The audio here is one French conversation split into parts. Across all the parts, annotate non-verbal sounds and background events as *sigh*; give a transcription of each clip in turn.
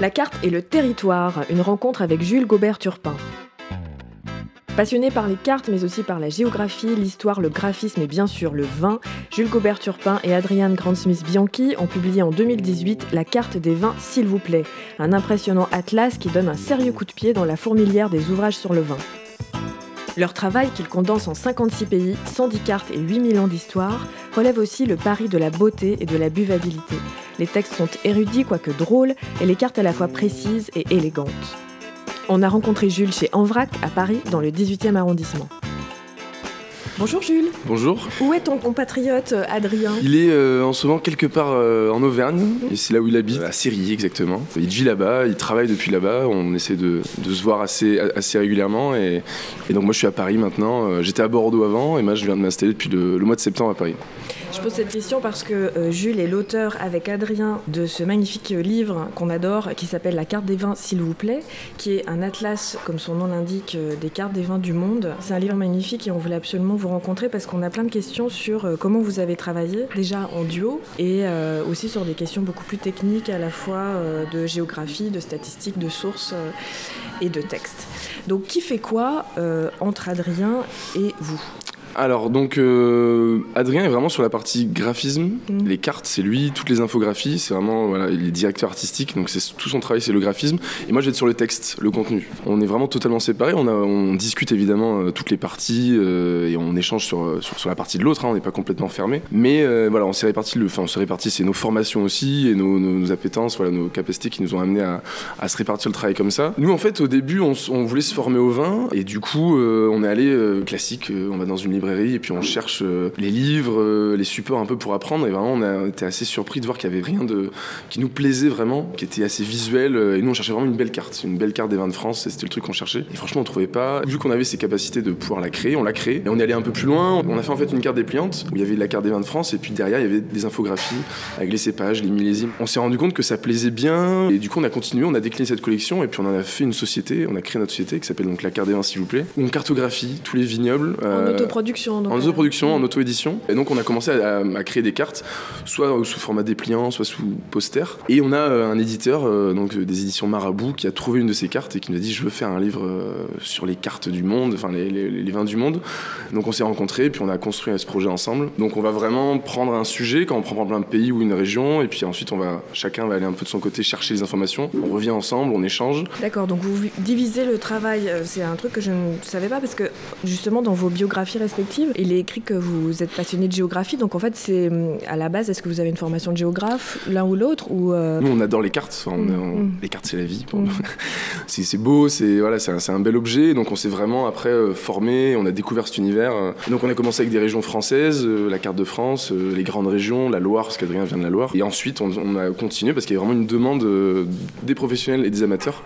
La carte et le territoire, une rencontre avec Jules Gobert-Turpin. Passionné par les cartes, mais aussi par la géographie, l'histoire, le graphisme et bien sûr le vin, Jules Gobert-Turpin et Adrienne Grandsmith-Bianchi ont publié en 2018 La carte des vins, s'il vous plaît, un impressionnant atlas qui donne un sérieux coup de pied dans la fourmilière des ouvrages sur le vin. Leur travail, qu'ils condensent en 56 pays, 110 cartes et 8 millions d'histoires, relève aussi le pari de la beauté et de la buvabilité. Les textes sont érudits quoique drôles et les cartes à la fois précises et élégantes. On a rencontré Jules chez Envrac à Paris dans le 18e arrondissement. Bonjour Jules. Bonjour. Où est ton compatriote euh, Adrien Il est euh, en ce moment quelque part euh, en Auvergne, et c'est là où il habite, à Sérilly exactement. Il vit là-bas, il travaille depuis là-bas, on essaie de, de, se voir assez, assez régulièrement, et, et, donc moi je suis à Paris maintenant. J'étais à Bordeaux avant, et moi je viens de m'installer depuis le, le mois de septembre à Paris. Je pose cette question parce que euh, Jules est l'auteur avec Adrien de ce magnifique livre qu'on adore qui s'appelle La carte des vins s'il vous plaît, qui est un atlas, comme son nom l'indique, euh, des cartes des vins du monde. C'est un livre magnifique et on voulait absolument vous rencontrer parce qu'on a plein de questions sur euh, comment vous avez travaillé, déjà en duo, et euh, aussi sur des questions beaucoup plus techniques à la fois euh, de géographie, de statistiques, de sources euh, et de textes. Donc qui fait quoi entre Adrien et vous? Alors donc euh, Adrien est vraiment sur la partie graphisme, mmh. les cartes c'est lui, toutes les infographies c'est vraiment voilà il est directeur artistique donc c'est tout son travail c'est le graphisme et moi je vais être sur le texte, le contenu. On est vraiment totalement séparés, on, a, on discute évidemment euh, toutes les parties euh, et on échange sur, sur, sur la partie de l'autre, hein, on n'est pas complètement fermé, mais voilà on s'est réparti le, enfin on s'est réparti c'est nos formations aussi et nos, nos, nos, appétences, voilà nos capacités qui nous ont amené à, à, se répartir le travail comme ça. Nous en fait au début on, on voulait se former au vin et du coup on est allé classique, on va dans une librairie et puis on cherche euh, les livres, euh, les supports un peu pour apprendre. Et vraiment on a été assez surpris de voir qu'il y avait rien de qui nous plaisait vraiment, qui était assez visuel euh, et nous on cherchait vraiment une belle carte, une belle carte des vins de France, c'était le truc qu'on cherchait. Et franchement on trouvait pas, vu qu'on avait ces capacités de pouvoir la créer, on l'a créé et on est allé un peu plus loin, on a fait en fait une carte dépliante où il y avait la carte des vins de France et puis derrière il y avait des infographies avec les cépages, les millésimes. On s'est rendu compte que ça plaisait bien et du coup on a continué, on a décliné cette collection et puis on en a fait une société, on a créé notre société qui s'appelle donc la carte des vins s'il vous plaît, où on cartographie tous les vignobles en autoproduction donc en autoproduction, en auto-édition. Et donc on a commencé à, à, créer des cartes, soit sous format dépliant, soit sous poster. Et on a un éditeur, euh, donc des éditions Marabout, qui a trouvé une de ces cartes et qui nous a dit je veux faire un livre euh, sur les cartes du monde, enfin les, les, les, vins du monde. Donc on s'est rencontrés, puis on a construit ce projet ensemble. Donc on va vraiment prendre un sujet quand on prend plein de pays ou une région, et puis ensuite on va chacun va aller un peu de son côté chercher les informations. On revient ensemble, on échange. D'accord, donc vous divisez le travail. euh, C'est un truc que je ne savais pas parce que justement dans vos biographies respectives, il est écrit que vous êtes passionné de géographie, donc en fait, c'est à la base, est-ce que vous avez une formation de géographe, l'un ou l'autre ou euh... Nous, on adore les cartes. Enfin, on, mmh. on, les cartes, c'est la vie. Mmh. *laughs* c'est beau, c'est voilà, c'est un, un, bel objet. Donc, on s'est vraiment après euh, formé, on a découvert cet univers. Donc, on a commencé avec des régions françaises, euh, la carte de France, euh, les grandes régions, la Loire, parce qu'Adrien vient de la Loire. Et ensuite, on, on a continué parce qu'il y a vraiment une demande euh, des professionnels et des amateurs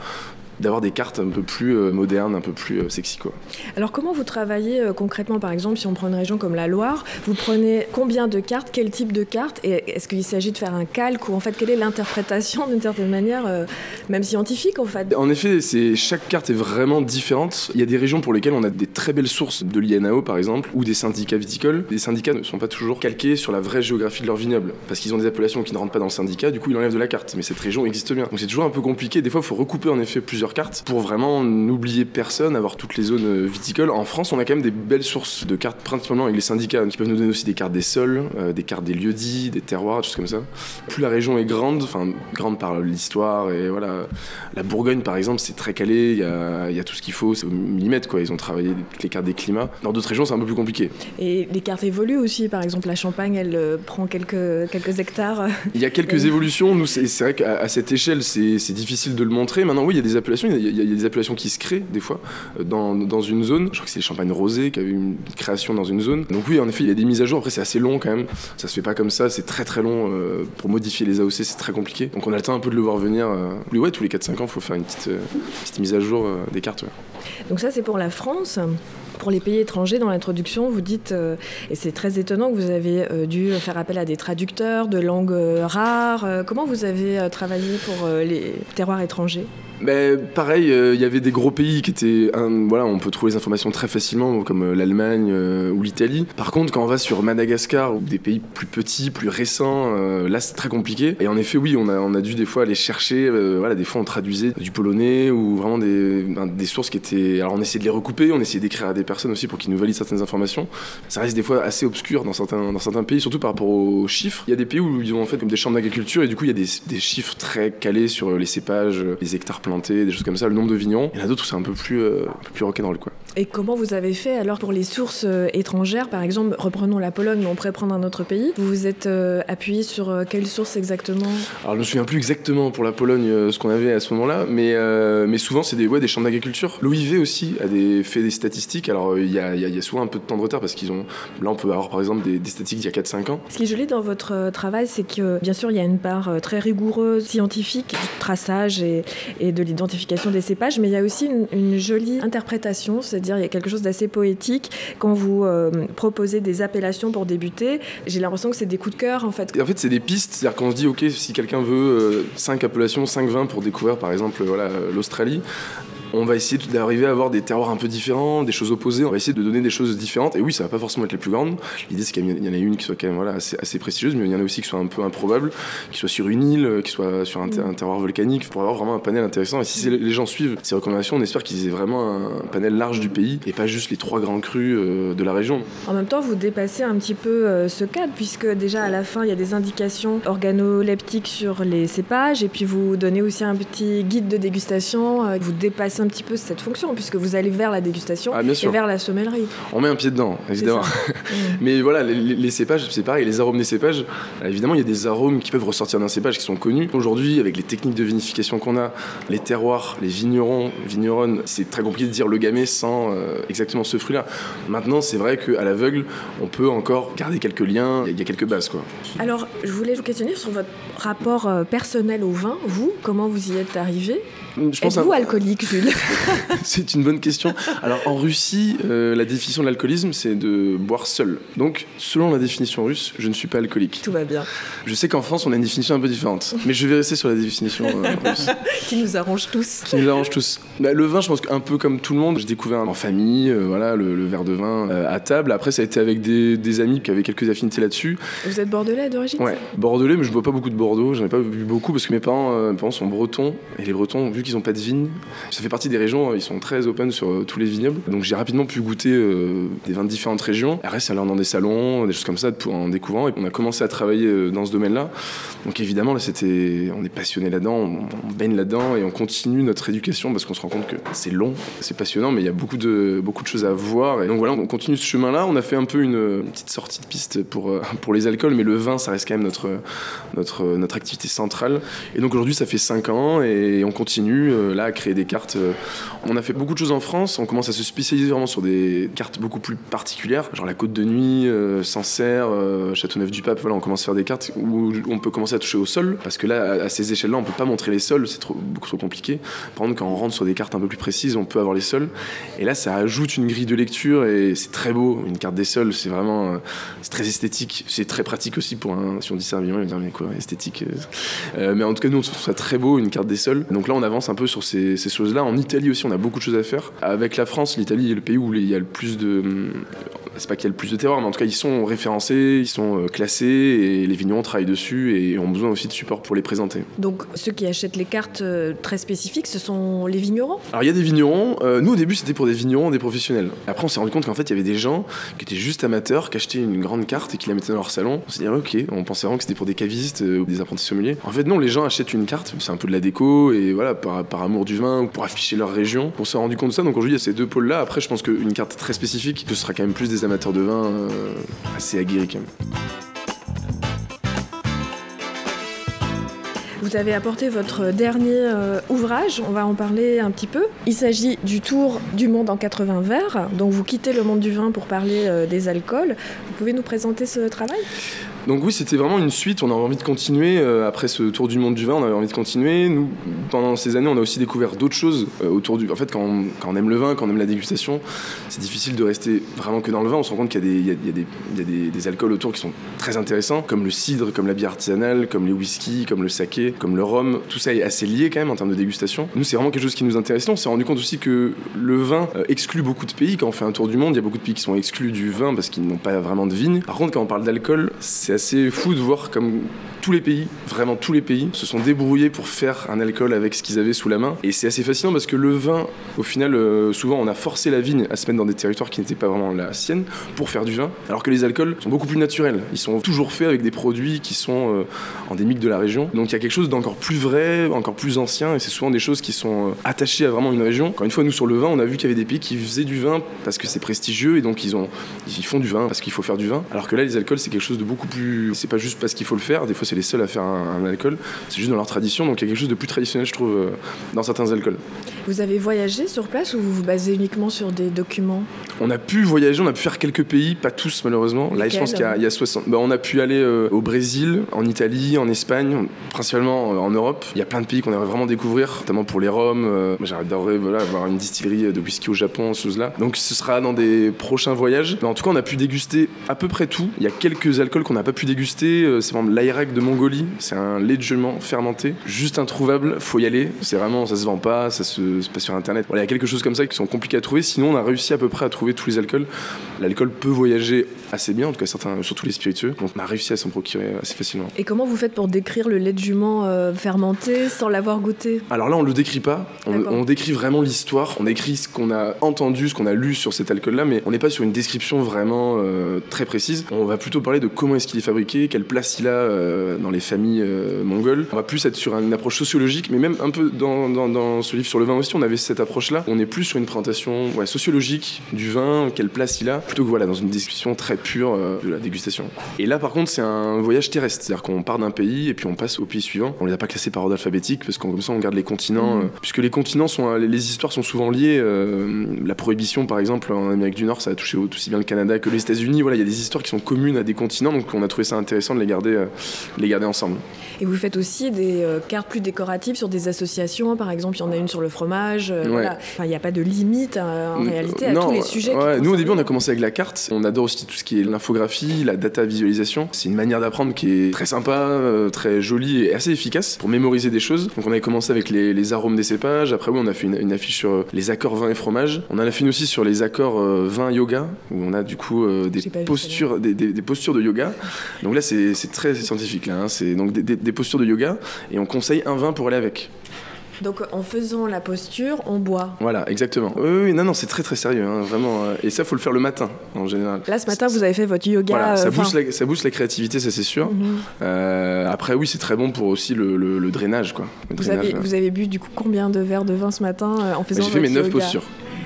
d'avoir des cartes un peu plus euh, modernes, un peu plus euh, sexy quoi. Alors comment vous travaillez euh, concrètement par exemple si on prend une région comme la Loire, vous prenez combien de cartes, quel type de cartes et est-ce qu'il s'agit de faire un calque ou en fait quelle est l'interprétation d'une certaine manière euh, même scientifique en fait? En effet, c'est chaque carte est vraiment différente. Il y a des régions pour lesquelles on a des très belles sources de l'INAO par exemple ou des syndicats viticoles. Les syndicats ne sont pas toujours calqués sur la vraie géographie de leur vignoble parce qu'ils ont des appellations qui ne rentrent pas dans le syndicat, du coup ils enlèvent de la carte. Mais cette région existe bien. Donc c'est toujours un peu compliqué, des fois il faut recouper en effet plusieurs cartes pour vraiment n'oublier personne, avoir toutes les zones viticoles. En France, on a quand même des belles sources de cartes, principalement avec les syndicats, qui peuvent nous donner aussi des cartes des sols, euh, des cartes des lieux-dits, des terroirs, des choses comme ça. Plus la région est grande, enfin grande par l'histoire et voilà. La Bourgogne, par exemple, c'est très calé, il y a, y a, tout ce qu'il faut, c'est au millimètre quoi. Ils ont travaillé les cartes des climats. Dans d'autres régions, c'est un peu plus compliqué. Et les cartes évoluent aussi, par exemple, la Champagne, elle euh, prend quelques, quelques hectares. Il y a quelques évolutions. Nous, c'est vrai qu'à cette échelle, c'est difficile de le montrer. Maintenant, oui, il y a des appellations, il y a, des appellations qui se créent des fois dans, dans une zone. Je crois que c'est Champagne Rosé qui a eu une création dans une zone. Donc oui, en effet, il y a des mises à jour. Après, c'est assez long quand même. Ça se fait pas comme ça. C'est très très long euh, pour modifier les AOC. C'est très compliqué. Donc on a le temps un peu de le voir venir. Euh, ouais, tous les 4-5 ans, il faut faire une petite, euh, petite mise à jour des cartes. Donc ça, c'est pour la France. Pour les pays étrangers, dans l'introduction, vous dites, euh, et c'est très étonnant que vous avez euh, dû faire appel à des traducteurs de langues euh, rares. comment vous avez travaillé pour les terroirs étrangers? Ben, Pareil, il y avait des gros pays qui étaient. voilà, on peut trouver les informations très facilement, comme l'Allemagne ou l'Italie. Par contre, quand on va sur Madagascar ou des pays plus petits, plus récents, là c'est très compliqué. Et en effet, oui, on a, dû des fois aller chercher. voilà, des fois on traduisait du polonais ou vraiment des, ben, des sources qui étaient. Alors on essayait de les recouper, on essayait d'écrire à des personnes aussi pour qu'ils nous valident certaines informations. Ça reste des fois assez obscur dans certains, dans certains pays, surtout par rapport aux chiffres. Il y a des pays où ils ont en fait comme des chambres d'agriculture et du coup il y a des, des, chiffres très calés sur les cépages, les hectares plantés, des choses comme ça, le nombre de vignerons. Il y en a d'autres où c'est un peu plus, euh, un peu plus rock'n'roll quoi. Et comment vous avez fait alors pour les sources euh, étrangères? Par exemple, reprenons la Pologne, mais on pourrait prendre un autre pays. Vous vous êtes euh, appuyé sur quelles sources exactement? Alors je me souviens plus exactement pour la Pologne ce qu'on avait à ce moment-là, mais, mais souvent c'est des, ouais, des chambres d'agriculture. L'OIV aussi a des, fait des statistiques. Alors il y a, y a, souvent un peu de temps de retard parce qu'ils ont. Là on peut avoir par exemple des, statistiques d'il y a 4-5 ans. Ce qui est joli dans votre euh, travail, c'est que bien sûr, il y a une part euh, très rigoureuse, scientifique, du traçage et, et de l'identification des cépages, mais il y a aussi une, jolie interprétation, c'est-à-dire il y a quelque chose d'assez poétique quand vous euh, proposez des appellations pour débuter. J'ai l'impression que c'est des coups de cœur en fait. en fait, c'est des pistes, c'est-à-dire qu'on se dit, ok, si quelqu'un veut 5 appellations, 5 vins pour découvrir par exemple voilà, l'Australie, on va essayer d'arriver à avoir des terroirs un peu différents, des choses opposées. On va essayer de donner des choses différentes. Et oui, ça va pas forcément être les plus grandes. L'idée, c'est qu'il y en a une qui soit quand même voilà, assez, assez prestigieuse, mais il y en a aussi qui soit un peu improbable, qui soit sur une île, qui soit sur un, terroir volcanique, pour avoir vraiment un panel intéressant. Et si les gens suivent ces recommandations, on espère qu'ils aient vraiment un panel large du pays et pas juste les trois grands crus euh, de la région. En même temps, vous dépassez un petit peu euh, ce cadre, puisque déjà à la fin, il y a des indications organoleptiques sur les cépages, et puis vous donnez aussi un petit guide de dégustation. Euh, vous dépassez un petit peu cette fonction, puisque vous allez vers la dégustation ah, et vers la sommellerie. On met un pied dedans, évidemment. *laughs* Mais voilà, les, cépages, c'est pareil, les arômes des cépages, euh, évidemment, il y a des arômes qui peuvent ressortir d'un cépage qui sont connus. Aujourd'hui, avec les techniques de vinification qu'on a, les terroirs, les vignerons, vigneronnes, c'est très compliqué de dire le gamay sans euh, exactement ce fruit-là. Maintenant, c'est vrai qu'à l'aveugle, on peut encore garder quelques liens, il y a quelques bases. Quoi. Alors, je voulais vous questionner sur votre rapport euh, personnel au vin. Vous, comment vous y êtes arrivé? Êtes-vous alcoolique, Jules *laughs* *laughs* C'est une bonne question. Alors en Russie, euh, la définition de l'alcoolisme, c'est de boire seul. Donc, selon la définition russe, je ne suis pas alcoolique. Tout va bien. Je sais qu'en France, on a une définition un peu différente, mais je vais rester sur la définition euh, *laughs* russe. Qui nous arrange tous. Qui nous arrange tous. Bah, le vin, je pense qu'un peu comme tout le monde, j'ai découvert en famille, euh, voilà, le, verre de vin à table. Après, ça a été avec des, amis qui avaient quelques affinités là-dessus. Vous êtes bordelais d'origine Ouais, bordelais, mais je bois pas beaucoup de Bordeaux. J'en ai pas bu beaucoup parce que mes parents, mes parents sont bretons et les Bretons, vu qu'ils n'ont pas de vigne, ça fait partie des régions, ils sont très open sur euh, tous les vignobles. Donc j'ai rapidement pu goûter euh, des vins de différentes régions. C'est aller dans des salons, des choses comme ça, pour en découvrant. Et on a commencé à travailler euh, dans ce domaine-là. Donc évidemment, là, c'était, on est passionné là-dedans, on, baigne là-dedans et on continue notre éducation parce qu'on se rend compte que c'est long, c'est passionnant, mais il y a beaucoup de, beaucoup de choses à voir. Et donc voilà, on continue ce chemin-là. On a fait un peu une, petite sortie de piste pour, pour les alcools, mais le vin, ça reste quand même notre, notre, notre activité centrale. Et donc aujourd'hui, ça fait 5 ans et on continue là à créer des cartes. On a fait beaucoup de choses en France. On commence à se spécialiser vraiment sur des cartes beaucoup plus particulières, genre la Côte de Nuit, euh, Sancerre, euh, Châteauneuf-du-Pape. Voilà, on commence à faire des cartes où on peut commencer à toucher au sol, parce que là, à ces échelles-là, on peut pas montrer les sols, c'est trop, beaucoup trop compliqué. Par contre, quand on rentre sur des cartes un peu plus précises, on peut avoir les sols. Et là, ça ajoute une grille de lecture et c'est très beau. Une carte des sols, c'est vraiment, euh, c'est très esthétique. C'est très pratique aussi pour un. Si on dit ça, il va dire mais quoi, esthétique. mais en tout cas, nous, on trouve ça très beau, une carte des sols. Donc là, on avance un peu sur ces, choses-là. En Italie aussi, on a beaucoup de choses à faire. Avec la France, l'Italie est le pays où il y a le plus de c'est pas qu'il y a le plus de terroirs, mais en tout cas, ils sont référencés, ils sont euh, classés et les vignerons travaillent dessus et ont besoin aussi de support pour les présenter. Donc, ceux qui achètent les cartes euh, très spécifiques, ce sont les vignerons? Alors, il y a des vignerons. Euh, nous, au début, c'était pour des vignerons, des professionnels. Après, on s'est rendu compte qu'en fait, il y avait des gens qui étaient juste amateurs, qui achetaient une grande carte et qui la mettaient dans leur salon. On s'est dit, ah, ok, on pensait vraiment que c'était pour des cavistes ou des apprentis sommeliers. En fait, non, les gens achètent une carte, c'est un peu de la déco et voilà, par, par amour du vin ou pour afficher leur région. On s'est rendu compte de ça. Donc, aujourd'hui, il y a ces deux pôles-là. Après, je pense qu'une carte très spécifique, ce sera quand même plus des amateurs de vin euh, assez aguerri quand même. Vous avez apporté votre dernier euh, ouvrage, on va en parler un petit peu. Il s'agit du Tour du monde en 80 verres. Donc vous quittez le monde du vin pour parler euh, des alcools. Vous pouvez nous présenter ce travail? Donc oui, c'était vraiment une suite. On avait envie de continuer euh, après ce tour du monde du vin. On avait envie de continuer. Nous, pendant ces années, on a aussi découvert d'autres choses euh, autour du. En fait, quand on, aime le vin, quand on aime la dégustation, c'est difficile de rester vraiment que dans le vin. On se rend compte qu'il y a, des, alcools autour qui sont très intéressants, comme le cidre, comme la bière artisanale, comme les whisky, comme le saké, comme le rhum. Tout ça est assez lié quand même en termes de dégustation. Nous, c'est vraiment quelque chose qui nous intéresse. On s'est rendu compte aussi que le vin euh, exclut beaucoup de pays. Quand on fait un tour du monde, il y a beaucoup de pays qui sont exclus du vin parce qu'ils n'ont pas vraiment de vignes. Par contre, quand on parle d'alcool, c'est assez fou de voir comme tous les pays, vraiment tous les pays, se sont débrouillés pour faire un alcool avec ce qu'ils avaient sous la main. Et c'est assez fascinant parce que le vin, au final, euh, souvent on a forcé la vigne à se mettre dans des territoires qui n'étaient pas vraiment la sienne pour faire du vin, alors que les alcools sont beaucoup plus naturels. Ils sont toujours faits avec des produits qui sont euh, endémiques de la région. Donc il y a quelque chose d'encore plus vrai, encore plus ancien, et c'est souvent des choses qui sont euh, attachées à vraiment une région. Encore une fois, nous sur le vin, on a vu qu'il y avait des pays qui faisaient du vin parce que c'est prestigieux et donc ils ils font du vin parce qu'il faut faire du vin. Alors que là, les alcools, c'est quelque chose de beaucoup plus. C'est pas juste parce qu'il faut le faire. Des fois, c'est les seuls à faire un, un alcool. C'est juste dans leur tradition. Donc il y a quelque chose de plus traditionnel, je trouve, euh, dans certains alcools. Vous avez voyagé sur place ou vous vous basez uniquement sur des documents On a pu voyager, on a pu faire quelques pays, pas tous malheureusement. Là, je pense qu'il y, a- il y a 60. Bah, on a pu aller euh, au Brésil, en Italie, en Espagne, principalement euh, en Europe. Il y a plein de pays qu'on aimerait vraiment découvrir, notamment pour les rhums. Euh, j'adorerais voilà, avoir une distillerie de whisky au Japon, ces choses-là. Donc, ce sera dans des prochains voyages. Mais en tout cas, on a pu déguster à peu près tout. Il y a quelques alcools qu'on n'a pas pu déguster. Euh, C'est par exemple l'Airac de Mongolie. C'est un lait de jument fermenté, juste introuvable. Faut y aller. C'est vraiment, ça se vend pas, ça se, sur internet. Il y a quelque chose comme ça qui sont compliqués à trouver. Sinon, on a réussi à peu près à trouver tous les alcools. L'alcool peut voyager assez bien, en tout cas certains, surtout les spiritueux. Donc, on a réussi à s'en procurer assez facilement. Et comment vous faites pour décrire le lait de jument euh, fermenté sans l'avoir goûté? Alors là, on le décrit pas. On, décrit vraiment l'histoire. On décrit ce qu'on a entendu, ce qu'on a lu sur cet alcool-là, mais on n'est pas sur une description vraiment euh, très précise. On va plutôt parler de comment est-ce qu'il est fabriqué, quelle place il a euh, dans les familles mongoles. On va plus être sur une approche sociologique, mais même un peu dans, dans- dans ce livre sur le vin aussi, on avait cette approche-là. On est plus sur une présentation ouais, sociologique du vin, quelle place il a, plutôt que voilà, dans une description très pure euh, de la dégustation. Et là, par contre, c'est un voyage terrestre, c'est-à-dire qu'on part d'un pays et puis on passe au pays suivant. On les a pas classés par ordre alphabétique parce qu'en comme ça, on garde les continents, Mhm. euh, puisque les continents sont, euh, les, histoires sont souvent liées. la prohibition, par exemple, en Amérique du Nord, ça a touché au- aussi bien le Canada que les États-Unis. Voilà, il y a des histoires qui sont communes à des continents, donc on a trouvé ça intéressant de les garder, les garder ensemble. Et vous faites aussi des cartes plus décoratives sur des associations, par exemple, il y en a une sur le fromage. Ouais. voilà. Enfin, il n'y a pas de limite en réalité à non, tous les sujets. ouais, nous, au début, on a commencé avec la carte. On adore aussi tout ce qui est l'infographie, la data visualisation. C'est une manière d'apprendre qui est très sympa, euh, très jolie et assez efficace pour mémoriser des choses. Donc, on avait commencé avec les, les arômes des cépages. Après, oui, on a fait une, une affiche sur euh, les accords vin et fromage. On en a fait une aussi sur les accords euh, vin yoga, où on a du coup euh, des postures, des, des- des postures de yoga. Donc là, c'est c'est très scientifique. Là, hein. C'est donc des postures de yoga et on conseille un vin pour aller avec. Donc en faisant la posture, on boit. Voilà, exactement. Oui, non, non, c'est très très sérieux, hein, vraiment. euh, Et ça, faut le faire le matin, en général. Là, ce matin, vous avez fait votre yoga. Voilà, ça euh, booste, la, ça booste la créativité, ça c'est sûr. mhm. Euh, après, oui, c'est très bon pour aussi le, le- le drainage, quoi. Le Vous drainage, avez, là. vous avez bu du coup combien de verres de vin ce matin en faisant J'ai fait mes votre 9 yoga postures.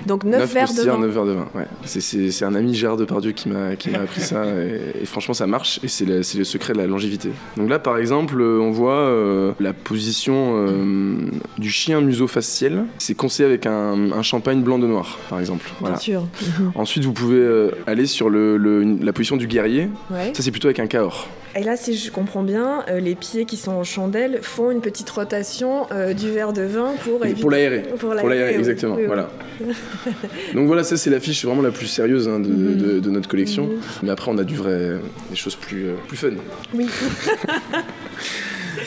Donc 9, 9 verres de vin. 9 verres de vin. Ouais. C'est- un ami Gérard Depardieu qui m'a qui m'a appris ça et, et franchement ça marche et c'est le, secret de la longévité. Donc là par exemple euh, on voit euh, la position euh, du chien museau-facial. C'est conseillé avec un, un champagne blanc de noir par exemple. Bien sûr. Ensuite vous pouvez euh, aller sur le, la position du guerrier. Ouais. Ça c'est plutôt avec un Cahors. Et là, si je comprends bien, euh, les pieds qui sont en chandelle font une petite rotation euh, du verre de vin pour éviter. Pour l'aérer. Pour l'aérer, exactement. Oui, oui. Voilà. *laughs* Donc voilà, ça c'est l'affiche vraiment la plus sérieuse hein, de, Mhm. de- de notre collection. Mhm. Mais après, on a du vrai, des choses plus, euh, plus fun. Oui. *laughs*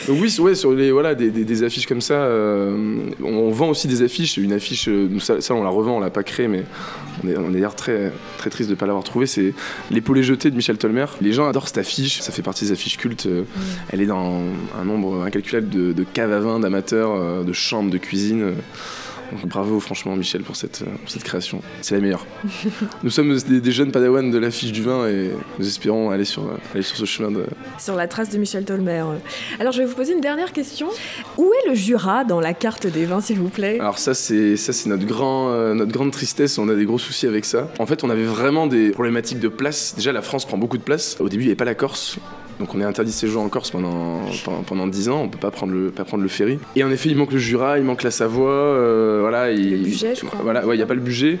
Donc oui, ouais, sur les voilà des, des- des affiches comme ça, euh, on vend aussi des affiches. Une affiche, euh, nous, ça, ça, on la revend, on l'a pas créée, mais on est, on est d'ailleurs très très triste de pas l'avoir trouvée. C'est l'épaulé jeté de Michel Tolmer. Les gens adorent cette affiche. Ça fait partie des affiches cultes. Euh, Elle est dans un nombre incalculable de, de caves à vin, d'amateurs, de chambres, de cuisine. Donc bravo franchement Michel pour cette, euh, pour cette création. C'est la meilleure. *laughs* nous sommes des, des jeunes padawans de l'affiche du vin et nous espérons aller sur, euh, aller sur ce chemin de, Sur la trace de Michel Tolmer. Alors, je vais vous poser une dernière question. Où est le Jura dans la carte des vins, s'il vous plaît? Alors ça c'est ça c'est notre grand euh, notre grande tristesse, on a des gros soucis avec ça. En fait, on avait vraiment des problématiques de place. Déjà la France prend beaucoup de place. Au début, il n'y avait pas la Corse. Donc on est interdit de séjour en Corse pendant, pendant, 10 ans, on peut pas prendre, le, pas prendre le ferry. Et en effet, il manque le Jura, il manque la Savoie, euh, voilà. Il, le budget, je crois. Voilà, il n'y a pas le budget.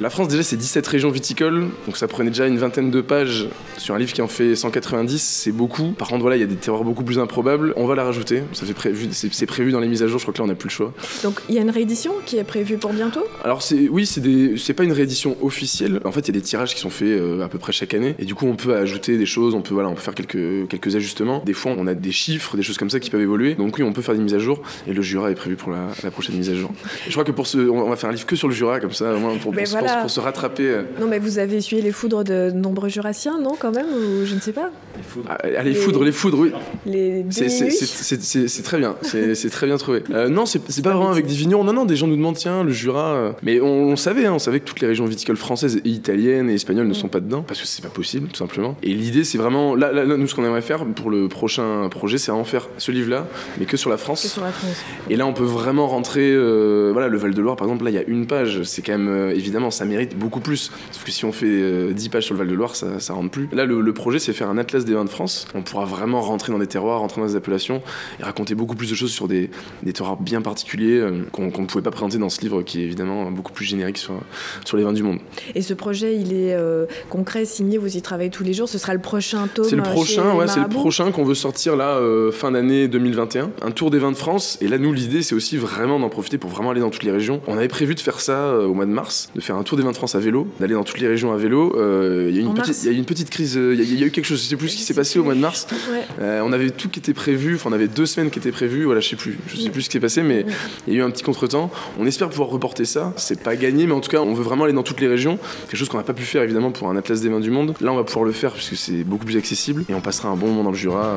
La France, déjà, c'est 17 régions viticoles, donc ça prenait déjà une vingtaine de pages sur un livre qui en fait 190, c'est beaucoup. Par contre, voilà, il y a des terroirs beaucoup plus improbables. On va la rajouter, ça fait prévu, c'est prévu dans les mises à jour, je crois que là, on n'a plus le choix. Donc il y a une réédition qui est prévue pour bientôt? Alors, oui, c'est pas une réédition officielle. En fait, il y a des tirages qui sont faits euh, à peu près chaque année, et du coup, on peut ajouter des choses, on peut, voilà, on peut faire quelques, quelques ajustements. Des fois, on a des chiffres, des choses comme ça qui peuvent évoluer. Donc oui, on peut faire des mises à jour, et le Jura est prévu pour la, prochaine mise à jour. je crois que pour ce, on va faire un livre que sur le Jura, comme ça, pour, pour, pour se rattraper euh, non, mais vous avez essuyé les foudres de nombreux jurassiens, non, quand même Ou je ne sais pas? Les foudres. Ah, ah, les, foudres, les foudres, oui. Les c'est très bien, c'est très bien trouvé. Euh, non, c'est pas vraiment avec des vignerons. Non, non, des gens nous demandent, tiens, le Jura. Euh, mais on, savait, hein, on savait que toutes les régions viticoles françaises et italiennes et espagnoles ne sont pas dedans, parce que c'est pas possible, tout simplement. Et l'idée, c'est vraiment. Là, là, nous, ce qu'on aimerait faire pour le prochain projet, c'est en faire ce livre-là, mais que sur la France. Que sur la France. Et là, on peut vraiment rentrer. voilà, le Val-de-Loire, par exemple, là, il y a une page. C'est quand même. évidemment, ça mérite beaucoup plus. Sauf que si on fait 10 euh, pages sur le Val-de-Loire, ça, ça rentre plus. Là, le, projet, c'est faire un atlas des vins de France. On pourra vraiment rentrer dans des terroirs, rentrer dans des appellations et raconter beaucoup plus de choses sur des, des terroirs bien particuliers euh, qu'on ne pouvait pas présenter dans ce livre qui est évidemment beaucoup plus générique sur, sur les vins du monde. Et ce projet, il est euh, concret, signé, vous y travaillez tous les jours. Ce sera le prochain tome C'est le prochain, ouais, c'est le prochain qu'on veut sortir là, fin d'année 2021. Un tour des vins de France. Et là, nous, l'idée, c'est aussi vraiment d'en profiter pour vraiment aller dans toutes les régions. On avait prévu de faire ça au mois de mars, de faire un tour des vins de France à vélo, d'aller dans toutes les régions à vélo. Euh, il y, a une petite, y a une petite crise, euh, il y, a eu quelque chose, je sais plus ce qui s'est passé au mois de mars. Euh, on avait tout qui était prévu, enfin on avait deux semaines qui étaient prévues, voilà, je sais plus, je sais plus ce qui s'est passé, mais il y a eu un petit contretemps. On espère pouvoir reporter ça. C'est pas gagné, mais en tout cas, on veut vraiment aller dans toutes les régions. Quelque chose qu'on n'a pas pu faire évidemment pour un atlas des vins du monde. Là, on va pouvoir le faire puisque c'est beaucoup plus accessible et on passera un bon moment dans le Jura.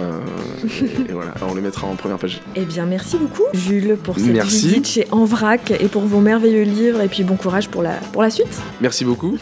et, voilà, Alors, on le mettra en première page. Eh bien, merci beaucoup, Jules, pour cette visite chez Envrac et pour vos merveilleux livres. Et puis bon courage pour la, pour la suite. Merci beaucoup.